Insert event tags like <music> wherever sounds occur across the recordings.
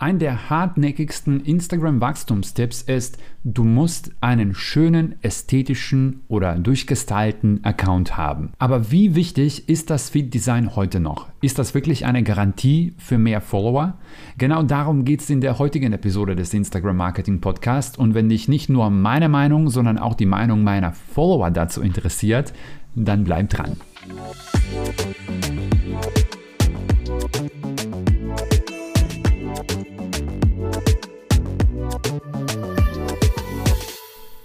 Ein der hartnäckigsten Instagram-Wachstumstipps ist, du musst einen schönen, ästhetischen oder durchgestylten Account haben. Aber wie wichtig ist das Feed-Design heute noch? Ist das wirklich eine Garantie für mehr Follower? Genau darum geht es in der heutigen Episode des Instagram Marketing Podcast. Und wenn dich nicht nur meine Meinung, sondern auch die Meinung meiner Follower dazu interessiert, dann bleib dran.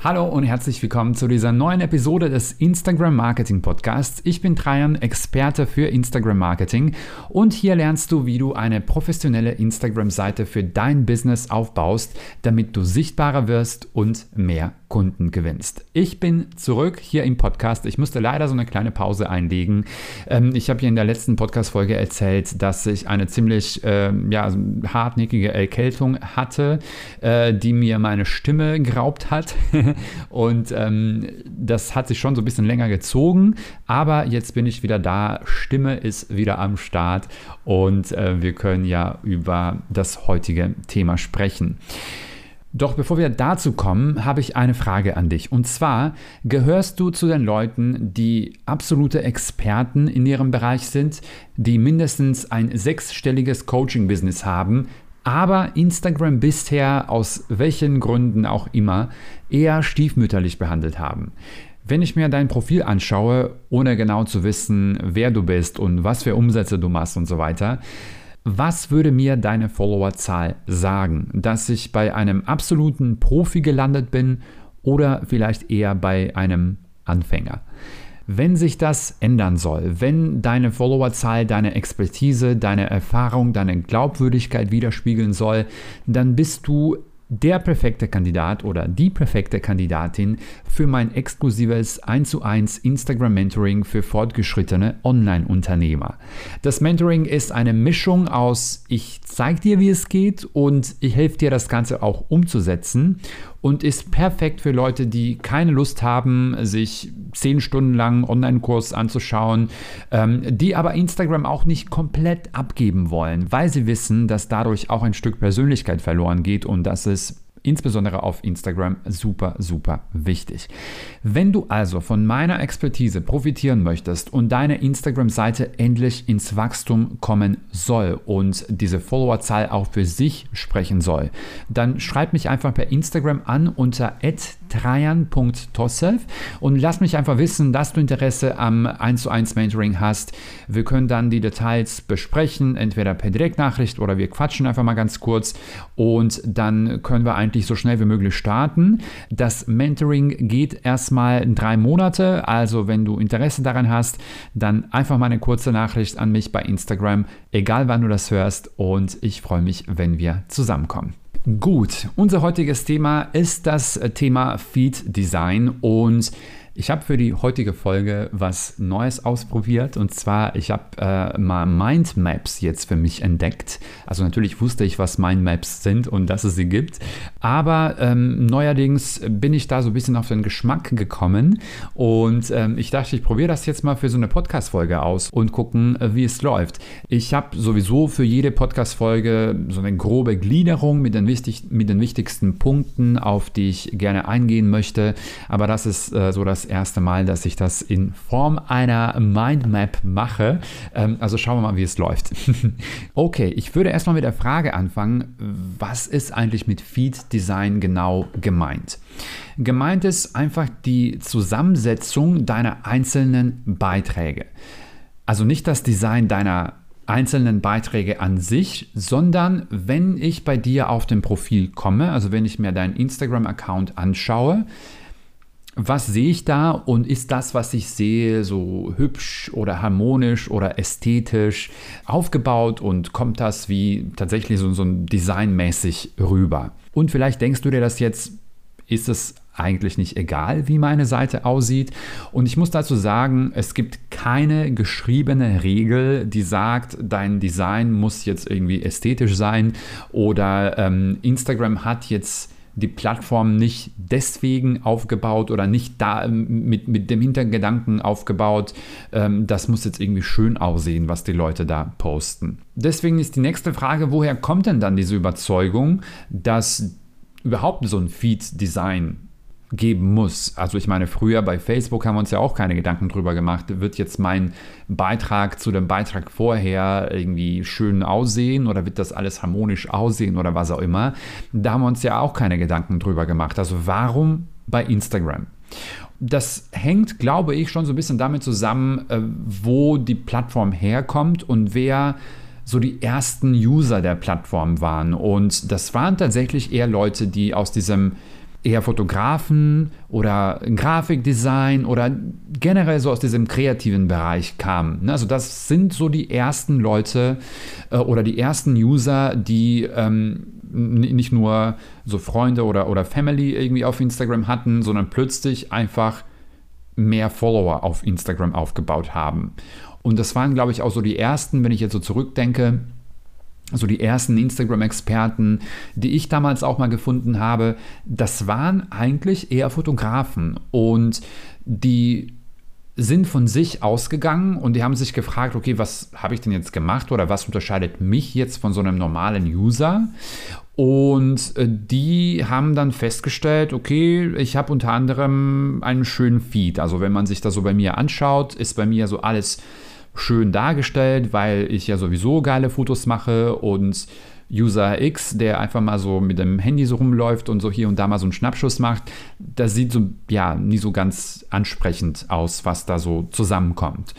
Hallo und herzlich willkommen zu dieser neuen Episode des Instagram Marketing Podcasts. Ich bin Trajan, Experte für Instagram Marketing und hier lernst du, wie du eine professionelle Instagram-Seite für dein Business aufbaust, damit du sichtbarer wirst und mehr Kunden gewinnst. Ich bin zurück hier im Podcast. Ich musste leider so eine kleine Pause einlegen. Ähm, ich habe hier in der letzten Podcast-Folge erzählt, dass ich eine ziemlich äh, ja, hartnäckige Erkältung hatte, äh, die mir meine Stimme geraubt hat. <laughs> Und ähm, das hat sich schon so ein bisschen länger gezogen. Aber jetzt bin ich wieder da. Stimme ist wieder am Start und äh, wir können ja über das heutige Thema sprechen. Doch bevor wir dazu kommen, habe ich eine Frage an dich. Und zwar, gehörst du zu den Leuten, die absolute Experten in ihrem Bereich sind, die mindestens ein sechsstelliges Coaching-Business haben, aber Instagram bisher aus welchen Gründen auch immer eher stiefmütterlich behandelt haben? Wenn ich mir dein Profil anschaue, ohne genau zu wissen, wer du bist und was für Umsätze du machst und so weiter, was würde mir deine Followerzahl sagen? Dass ich bei einem absoluten Profi gelandet bin oder vielleicht eher bei einem Anfänger? Wenn sich das ändern soll, wenn deine Followerzahl deine Expertise, deine Erfahrung, deine Glaubwürdigkeit widerspiegeln soll, dann bist du der perfekte Kandidat oder die perfekte Kandidatin für mein exklusives 1 zu 1 Instagram Mentoring für fortgeschrittene Online-Unternehmer. Das Mentoring ist eine Mischung aus ich zeige dir, wie es geht und ich helfe dir das Ganze auch umzusetzen und ist perfekt für Leute, die keine Lust haben, sich zehn Stunden lang Online-Kurs anzuschauen, ähm, die aber Instagram auch nicht komplett abgeben wollen, weil sie wissen, dass dadurch auch ein Stück Persönlichkeit verloren geht und dass es insbesondere auf Instagram super, super wichtig. Wenn du also von meiner Expertise profitieren möchtest und deine Instagram-Seite endlich ins Wachstum kommen soll und diese Followerzahl auch für sich sprechen soll, dann schreib mich einfach per Instagram an unter trajan.tosself und lass mich einfach wissen, dass du Interesse am 1 zu 1 Mentoring hast. Wir können dann die Details besprechen, entweder per Direktnachricht oder wir quatschen einfach mal ganz kurz und dann können wir eigentlich so schnell wie möglich starten. Das Mentoring geht erstmal drei Monate, also wenn du Interesse daran hast, dann einfach mal eine kurze Nachricht an mich bei Instagram, egal wann du das hörst und ich freue mich, wenn wir zusammenkommen. Gut, unser heutiges Thema ist das Thema Feed Design und ich habe für die heutige Folge was Neues ausprobiert und zwar, ich habe äh, mal Mindmaps jetzt für mich entdeckt. Also natürlich wusste ich, was Mindmaps sind und dass es sie gibt, aber ähm, neuerdings bin ich da so ein bisschen auf den Geschmack gekommen und ähm, ich dachte, ich probiere das jetzt mal für so eine Podcast-Folge aus und gucken, äh, wie es läuft. Ich habe sowieso für jede Podcast-Folge so eine grobe Gliederung mit den, wichtig, mit den wichtigsten Punkten, auf die ich gerne eingehen möchte, aber das ist äh, so das das erste Mal, dass ich das in Form einer Mindmap mache. Ähm, also schauen wir mal, wie es läuft. <laughs> okay, ich würde erstmal mit der Frage anfangen, was ist eigentlich mit Feed Design genau gemeint? Gemeint ist einfach die Zusammensetzung deiner einzelnen Beiträge. Also nicht das Design deiner einzelnen Beiträge an sich, sondern wenn ich bei dir auf dem Profil komme, also wenn ich mir deinen Instagram-Account anschaue, was sehe ich da und ist das, was ich sehe, so hübsch oder harmonisch oder ästhetisch aufgebaut und kommt das wie tatsächlich so, so designmäßig rüber? Und vielleicht denkst du dir das jetzt, ist es eigentlich nicht egal, wie meine Seite aussieht. Und ich muss dazu sagen, es gibt keine geschriebene Regel, die sagt, dein Design muss jetzt irgendwie ästhetisch sein oder ähm, Instagram hat jetzt die Plattform nicht deswegen aufgebaut oder nicht da ähm, mit, mit dem Hintergedanken aufgebaut, ähm, das muss jetzt irgendwie schön aussehen, was die Leute da posten. Deswegen ist die nächste Frage, woher kommt denn dann diese Überzeugung, dass überhaupt so ein Feed-Design geben muss. Also ich meine, früher bei Facebook haben wir uns ja auch keine Gedanken drüber gemacht, wird jetzt mein Beitrag zu dem Beitrag vorher irgendwie schön aussehen oder wird das alles harmonisch aussehen oder was auch immer. Da haben wir uns ja auch keine Gedanken drüber gemacht. Also warum bei Instagram? Das hängt, glaube ich, schon so ein bisschen damit zusammen, äh, wo die Plattform herkommt und wer so die ersten User der Plattform waren. Und das waren tatsächlich eher Leute, die aus diesem eher Fotografen oder Grafikdesign oder generell so aus diesem kreativen Bereich kamen. Ne? Also das sind so die ersten Leute äh, oder die ersten User, die ähm, nicht nur so Freunde oder, oder Family irgendwie auf Instagram hatten, sondern plötzlich einfach mehr Follower auf Instagram aufgebaut haben. Und das waren, glaube ich, auch so die ersten, wenn ich jetzt so zurückdenke, so die ersten Instagram-Experten, die ich damals auch mal gefunden habe, das waren eigentlich eher Fotografen und die sind von sich ausgegangen und die haben sich gefragt, okay, was habe ich denn jetzt gemacht oder was unterscheidet mich jetzt von so einem normalen User? Und äh, die haben dann festgestellt, okay, ich habe unter anderem einen schönen Feed. Also wenn man sich das so bei mir anschaut, ist bei mir so alles schön dargestellt, weil ich ja sowieso geile Fotos mache und User X, der einfach mal so mit dem Handy so rumläuft und so hier und da mal so einen Schnappschuss macht, das sieht so, ja, nie so ganz ansprechend aus, was da so zusammenkommt.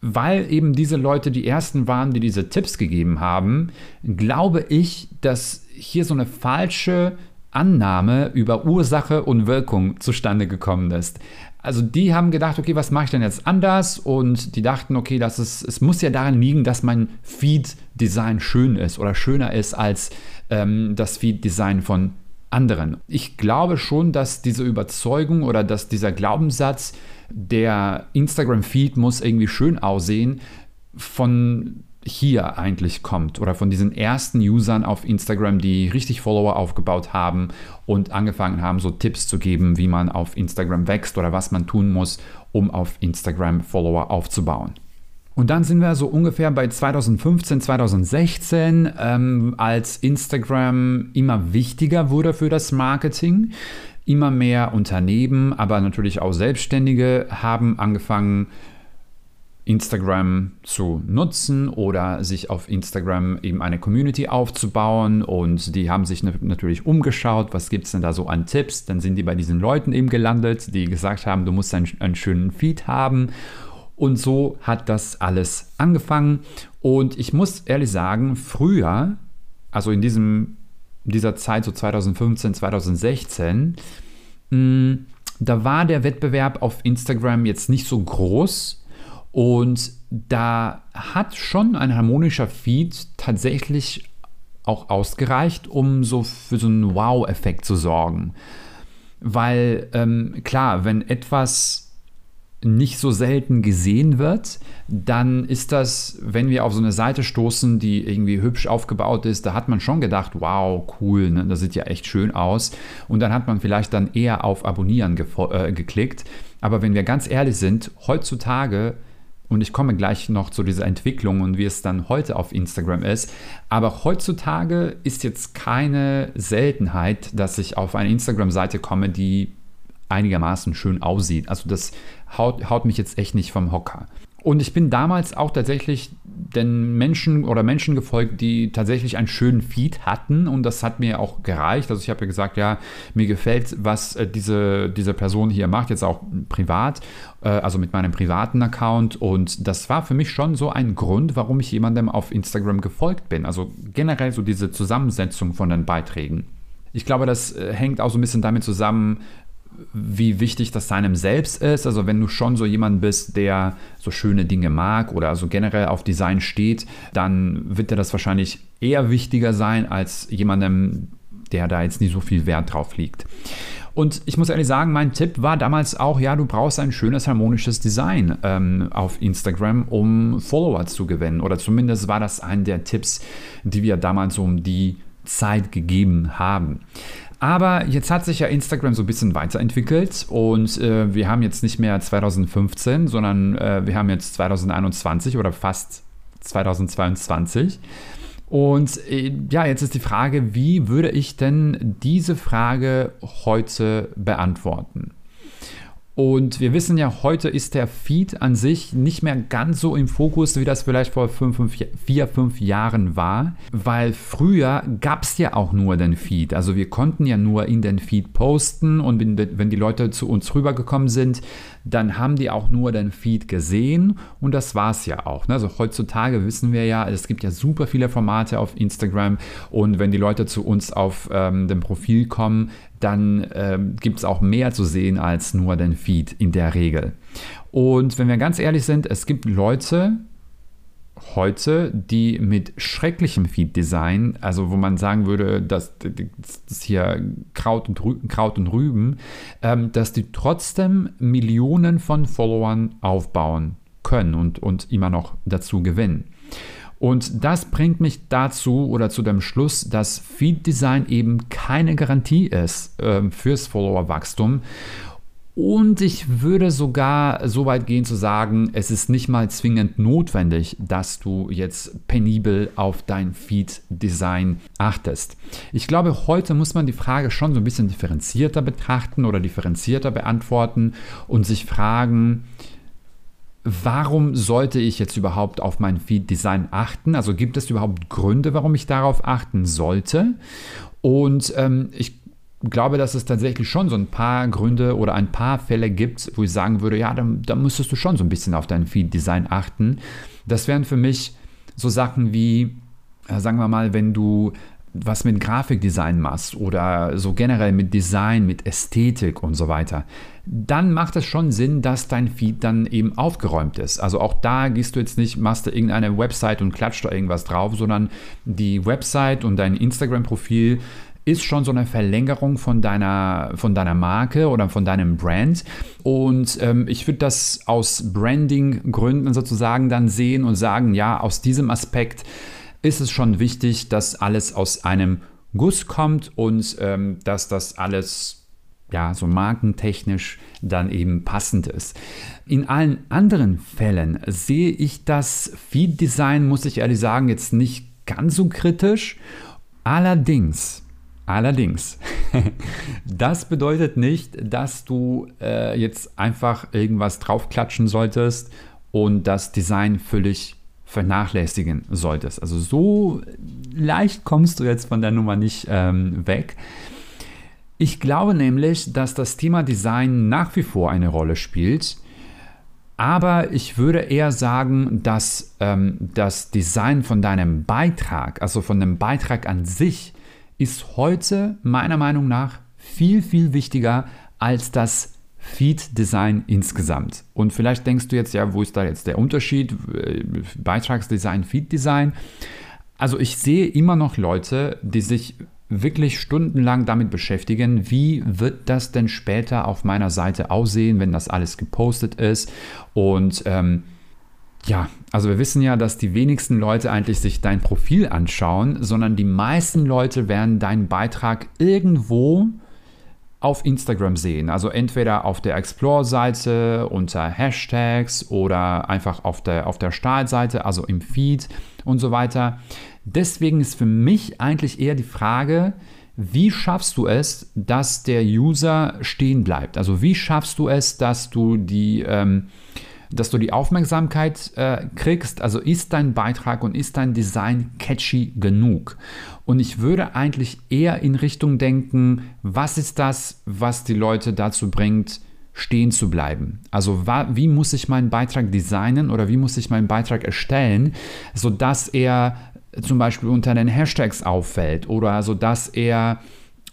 Weil eben diese Leute die ersten waren, die diese Tipps gegeben haben, glaube ich, dass hier so eine falsche Annahme über Ursache und Wirkung zustande gekommen ist also die haben gedacht, okay, was mache ich denn jetzt anders? Und die dachten, okay, das ist, es muss ja daran liegen, dass mein Feed-Design schön ist oder schöner ist als ähm, das Feed-Design von anderen. Ich glaube schon, dass diese Überzeugung oder dass dieser Glaubenssatz, der Instagram-Feed muss irgendwie schön aussehen, von hier eigentlich kommt oder von diesen ersten Usern auf Instagram, die richtig Follower aufgebaut haben und angefangen haben, so Tipps zu geben, wie man auf Instagram wächst oder was man tun muss, um auf Instagram Follower aufzubauen. Und dann sind wir so ungefähr bei 2015, 2016, ähm, als Instagram immer wichtiger wurde für das Marketing. Immer mehr Unternehmen, aber natürlich auch Selbstständige haben angefangen, Instagram zu nutzen oder sich auf Instagram eben eine Community aufzubauen. Und die haben sich natürlich umgeschaut, was gibt es denn da so an Tipps, dann sind die bei diesen Leuten eben gelandet, die gesagt haben, du musst einen, einen schönen Feed haben. Und so hat das alles angefangen. Und ich muss ehrlich sagen, früher, also in diesem, dieser Zeit so 2015, 2016, mh, da war der Wettbewerb auf Instagram jetzt nicht so groß, und da hat schon ein harmonischer Feed tatsächlich auch ausgereicht, um so für so einen Wow-Effekt zu sorgen. Weil ähm, klar, wenn etwas nicht so selten gesehen wird, dann ist das, wenn wir auf so eine Seite stoßen, die irgendwie hübsch aufgebaut ist, da hat man schon gedacht, wow, cool, ne? das sieht ja echt schön aus. Und dann hat man vielleicht dann eher auf Abonnieren äh, geklickt. Aber wenn wir ganz ehrlich sind, heutzutage und ich komme gleich noch zu dieser Entwicklung und wie es dann heute auf Instagram ist. Aber heutzutage ist jetzt keine Seltenheit, dass ich auf eine Instagram-Seite komme, die einigermaßen schön aussieht. Also das haut, haut mich jetzt echt nicht vom Hocker. Und ich bin damals auch tatsächlich den Menschen oder Menschen gefolgt, die tatsächlich einen schönen Feed hatten und das hat mir auch gereicht. Also ich habe ja gesagt, ja, mir gefällt, was äh, diese, diese Person hier macht, jetzt auch privat, äh, also mit meinem privaten Account und das war für mich schon so ein Grund, warum ich jemandem auf Instagram gefolgt bin. Also generell so diese Zusammensetzung von den Beiträgen. Ich glaube, das äh, hängt auch so ein bisschen damit zusammen, wie wichtig das seinem selbst ist. Also wenn du schon so jemand bist, der so schöne Dinge mag oder also generell auf Design steht, dann wird dir das wahrscheinlich eher wichtiger sein als jemandem, der da jetzt nicht so viel Wert drauf liegt. Und ich muss ehrlich sagen, mein Tipp war damals auch, ja, du brauchst ein schönes, harmonisches Design ähm, auf Instagram, um Follower zu gewinnen. Oder zumindest war das ein der Tipps, die wir damals um die Zeit gegeben haben. Aber jetzt hat sich ja Instagram so ein bisschen weiterentwickelt und äh, wir haben jetzt nicht mehr 2015, sondern äh, wir haben jetzt 2021 oder fast 2022. Und äh, ja, jetzt ist die Frage, wie würde ich denn diese Frage heute beantworten? Und wir wissen ja, heute ist der Feed an sich nicht mehr ganz so im Fokus, wie das vielleicht vor fünf, fünf, vier, fünf Jahren war, weil früher gab es ja auch nur den Feed. Also wir konnten ja nur in den Feed posten und wenn die Leute zu uns rübergekommen sind, dann haben die auch nur den Feed gesehen und das war es ja auch. Ne? Also heutzutage wissen wir ja, es gibt ja super viele Formate auf Instagram und wenn die Leute zu uns auf ähm, dem Profil kommen, dann ähm, gibt es auch mehr zu sehen als nur den Feed in der Regel. Und wenn wir ganz ehrlich sind, es gibt Leute, heute, die mit schrecklichem Feed-Design, also wo man sagen würde, dass das hier Kraut und, Rü Kraut und Rüben, ähm, dass die trotzdem Millionen von Followern aufbauen können und, und immer noch dazu gewinnen. Und das bringt mich dazu oder zu dem Schluss, dass Feed-Design eben keine Garantie ist äh, fürs Followerwachstum und ich würde sogar so weit gehen zu sagen, es ist nicht mal zwingend notwendig, dass du jetzt penibel auf dein Feed-Design achtest. Ich glaube, heute muss man die Frage schon so ein bisschen differenzierter betrachten oder differenzierter beantworten und sich fragen, warum sollte ich jetzt überhaupt auf mein Feed-Design achten? Also gibt es überhaupt Gründe, warum ich darauf achten sollte? Und ähm, ich glaube, dass es tatsächlich schon so ein paar Gründe oder ein paar Fälle gibt, wo ich sagen würde, ja, da, da müsstest du schon so ein bisschen auf dein Feed-Design achten. Das wären für mich so Sachen wie, äh, sagen wir mal, wenn du was mit Grafikdesign machst oder so generell mit Design, mit Ästhetik und so weiter, dann macht es schon Sinn, dass dein Feed dann eben aufgeräumt ist. Also auch da gehst du jetzt nicht, machst du irgendeine Website und klatscht da irgendwas drauf, sondern die Website und dein Instagram-Profil ist schon so eine Verlängerung von deiner, von deiner Marke oder von deinem Brand. Und ähm, ich würde das aus Branding-Gründen sozusagen dann sehen und sagen, ja, aus diesem Aspekt ist es schon wichtig, dass alles aus einem Guss kommt und ähm, dass das alles ja, so markentechnisch dann eben passend ist. In allen anderen Fällen sehe ich das Feed-Design, muss ich ehrlich sagen, jetzt nicht ganz so kritisch. Allerdings Allerdings, <laughs> das bedeutet nicht, dass du äh, jetzt einfach irgendwas draufklatschen solltest und das Design völlig vernachlässigen solltest. Also so leicht kommst du jetzt von der Nummer nicht ähm, weg. Ich glaube nämlich, dass das Thema Design nach wie vor eine Rolle spielt. Aber ich würde eher sagen, dass ähm, das Design von deinem Beitrag, also von dem Beitrag an sich, ist heute meiner Meinung nach viel, viel wichtiger als das Feed-Design insgesamt. Und vielleicht denkst du jetzt, ja, wo ist da jetzt der Unterschied? Äh, Beitragsdesign, Feed-Design. Also ich sehe immer noch Leute, die sich wirklich stundenlang damit beschäftigen, wie wird das denn später auf meiner Seite aussehen, wenn das alles gepostet ist. Und ähm, ja, also wir wissen ja, dass die wenigsten Leute eigentlich sich dein Profil anschauen, sondern die meisten Leute werden deinen Beitrag irgendwo auf Instagram sehen. Also entweder auf der Explore-Seite unter Hashtags oder einfach auf der, auf der Startseite, also im Feed und so weiter. Deswegen ist für mich eigentlich eher die Frage, wie schaffst du es, dass der User stehen bleibt? Also wie schaffst du es, dass du die... Ähm, dass du die Aufmerksamkeit äh, kriegst. Also ist dein Beitrag und ist dein Design catchy genug? Und ich würde eigentlich eher in Richtung denken, was ist das, was die Leute dazu bringt, stehen zu bleiben. Also wie muss ich meinen Beitrag designen oder wie muss ich meinen Beitrag erstellen, sodass er zum Beispiel unter den Hashtags auffällt oder sodass er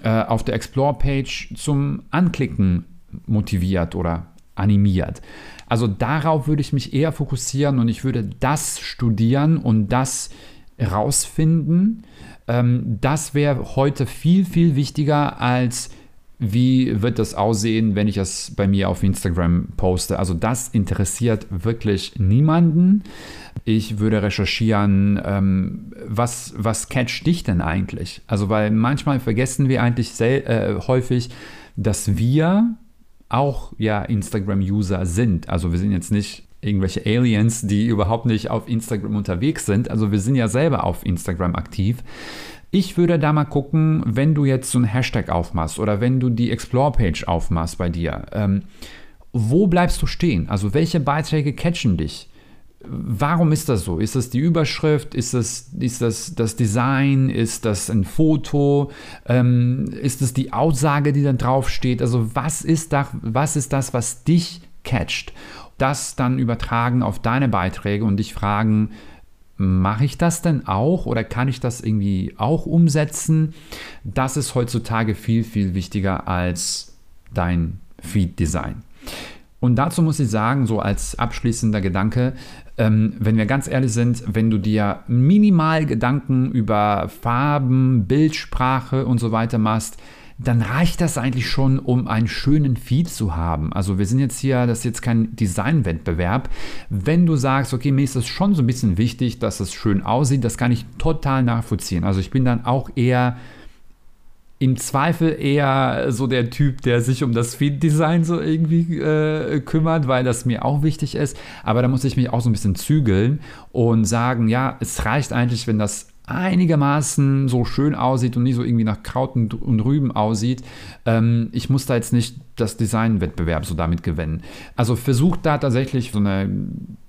äh, auf der Explore-Page zum Anklicken motiviert oder animiert. Also darauf würde ich mich eher fokussieren und ich würde das studieren und das rausfinden. Ähm, das wäre heute viel, viel wichtiger als wie wird das aussehen, wenn ich es bei mir auf Instagram poste. Also das interessiert wirklich niemanden. Ich würde recherchieren, ähm, was, was catcht dich denn eigentlich? Also, weil manchmal vergessen wir eigentlich sehr, äh, häufig, dass wir auch ja Instagram-User sind. Also wir sind jetzt nicht irgendwelche Aliens, die überhaupt nicht auf Instagram unterwegs sind. Also wir sind ja selber auf Instagram aktiv. Ich würde da mal gucken, wenn du jetzt so ein Hashtag aufmachst oder wenn du die Explore-Page aufmachst bei dir, ähm, wo bleibst du stehen? Also welche Beiträge catchen dich? Warum ist das so? Ist das die Überschrift? Ist das, ist das das Design? Ist das ein Foto? Ähm, ist das die Aussage, die da drauf steht? Also was ist, da, was ist das, was dich catcht? Das dann übertragen auf deine Beiträge und dich fragen, mache ich das denn auch oder kann ich das irgendwie auch umsetzen? Das ist heutzutage viel, viel wichtiger als dein Feed-Design. Und dazu muss ich sagen, so als abschließender Gedanke, ähm, wenn wir ganz ehrlich sind, wenn du dir minimal Gedanken über Farben, Bildsprache und so weiter machst, dann reicht das eigentlich schon, um einen schönen Feed zu haben. Also wir sind jetzt hier, das ist jetzt kein Designwettbewerb. Wenn du sagst, okay, mir ist es schon so ein bisschen wichtig, dass es schön aussieht, das kann ich total nachvollziehen. Also ich bin dann auch eher im Zweifel eher so der Typ, der sich um das Feed-Design so irgendwie äh, kümmert, weil das mir auch wichtig ist. Aber da muss ich mich auch so ein bisschen zügeln und sagen, ja, es reicht eigentlich, wenn das einigermaßen so schön aussieht und nicht so irgendwie nach Kraut und, Rüben aussieht. Ähm, ich muss da jetzt nicht das Designwettbewerb so damit gewinnen. Also versucht da tatsächlich so eine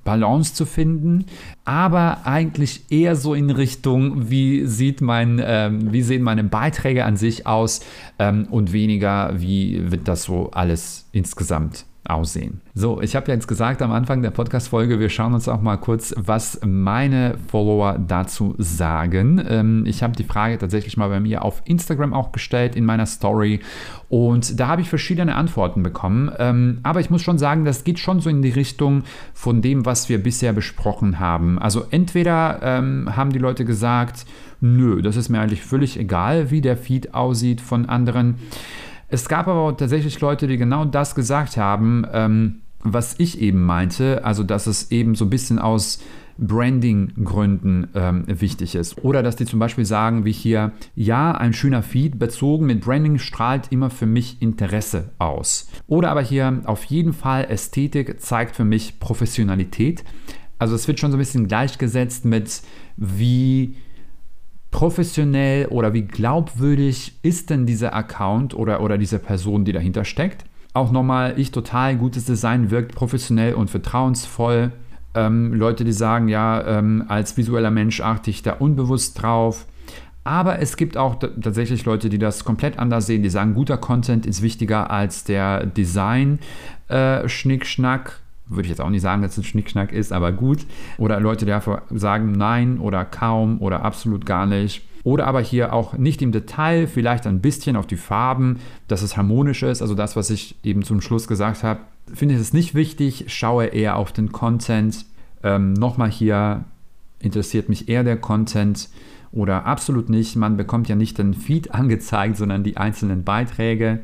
Balance zu finden, aber eigentlich eher so in Richtung, wie sieht mein, ähm, wie sehen meine Beiträge an sich aus ähm, und weniger, wie wird das so alles insgesamt aussehen. So, ich habe ja jetzt gesagt am Anfang der Podcast-Folge, wir schauen uns auch mal kurz, was meine Follower dazu sagen. Ähm, ich habe die Frage tatsächlich mal bei mir auf Instagram auch gestellt in meiner Story und da habe ich verschiedene Antworten bekommen. Ähm, aber ich muss schon sagen, das geht schon so in die Richtung von dem, was wir bisher besprochen haben. Also entweder ähm, haben die Leute gesagt, nö, das ist mir eigentlich völlig egal, wie der Feed aussieht von anderen. Es gab aber tatsächlich Leute, die genau das gesagt haben, ähm, was ich eben meinte, also dass es eben so ein bisschen aus Branding-Gründen ähm, wichtig ist. Oder dass die zum Beispiel sagen, wie hier, ja, ein schöner Feed bezogen mit Branding strahlt immer für mich Interesse aus. Oder aber hier, auf jeden Fall, Ästhetik zeigt für mich Professionalität. Also es wird schon so ein bisschen gleichgesetzt mit, wie professionell oder wie glaubwürdig ist denn dieser Account oder, oder diese Person, die dahinter steckt. Auch nochmal, ich total gutes Design wirkt professionell und vertrauensvoll. Ähm, Leute, die sagen, ja, ähm, als visueller Mensch achte ich da unbewusst drauf. Aber es gibt auch tatsächlich Leute, die das komplett anders sehen, die sagen, guter Content ist wichtiger als der Design-Schnickschnack. Äh, würde ich jetzt auch nicht sagen, dass es ein Schnickschnack ist, aber gut. Oder Leute, die einfach sagen nein oder kaum oder absolut gar nicht. Oder aber hier auch nicht im Detail, vielleicht ein bisschen auf die Farben, dass es harmonisch ist. Also das, was ich eben zum Schluss gesagt habe, finde ich es nicht wichtig. Schaue eher auf den Content. Ähm, Nochmal hier interessiert mich eher der Content oder absolut nicht. Man bekommt ja nicht den Feed <laughs> angezeigt, sondern die einzelnen Beiträge.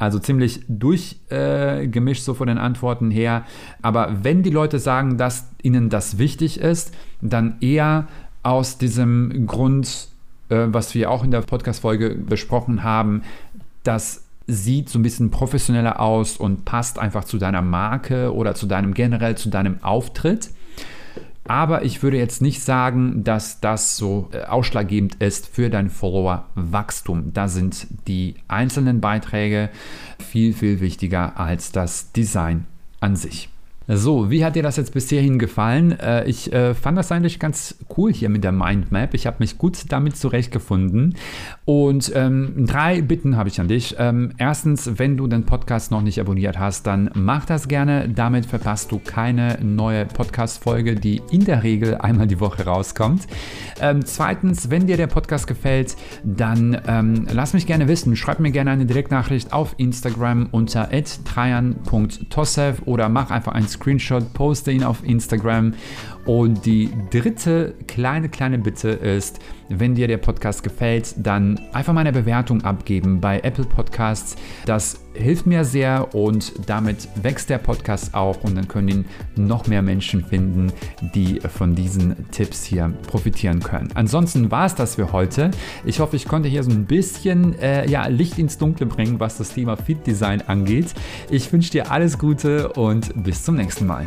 Also ziemlich durchgemischt äh, so von den Antworten her. Aber wenn die Leute sagen, dass ihnen das wichtig ist, dann eher aus diesem Grund, äh, was wir auch in der Podcast-Folge besprochen haben, das sieht so ein bisschen professioneller aus und passt einfach zu deiner Marke oder zu deinem generell zu deinem Auftritt. Aber ich würde jetzt nicht sagen, dass das so äh, ausschlaggebend ist für dein Follower-Wachstum. Da sind die einzelnen Beiträge viel, viel wichtiger als das Design an sich. So, wie hat dir das jetzt bis hierhin gefallen? Äh, ich äh, fand das eigentlich ganz cool hier mit der Mindmap. Ich habe mich gut damit zurechtgefunden. Und ähm, drei Bitten habe ich an dich. Ähm, erstens, wenn du den Podcast noch nicht abonniert hast, dann mach das gerne. Damit verpasst du keine neue Podcast-Folge, die in der Regel einmal die Woche rauskommt. Ähm, zweitens, wenn dir der Podcast gefällt, dann ähm, lass mich gerne wissen. Schreib mir gerne eine Direktnachricht auf Instagram unter trajan.tossev oder mach einfach ein Screenshot, poste ihn auf Instagram. Und die dritte kleine, kleine Bitte ist, wenn dir der Podcast gefällt, dann einfach mal eine Bewertung abgeben bei Apple Podcasts. Das hilft mir sehr und damit wächst der Podcast auch und dann können ihn noch mehr Menschen finden, die von diesen Tipps hier profitieren können. Ansonsten war es das für heute. Ich hoffe, ich konnte hier so ein bisschen äh, ja, Licht ins Dunkle bringen, was das Thema Feed Design angeht. Ich wünsche dir alles Gute und bis zum nächsten Mal.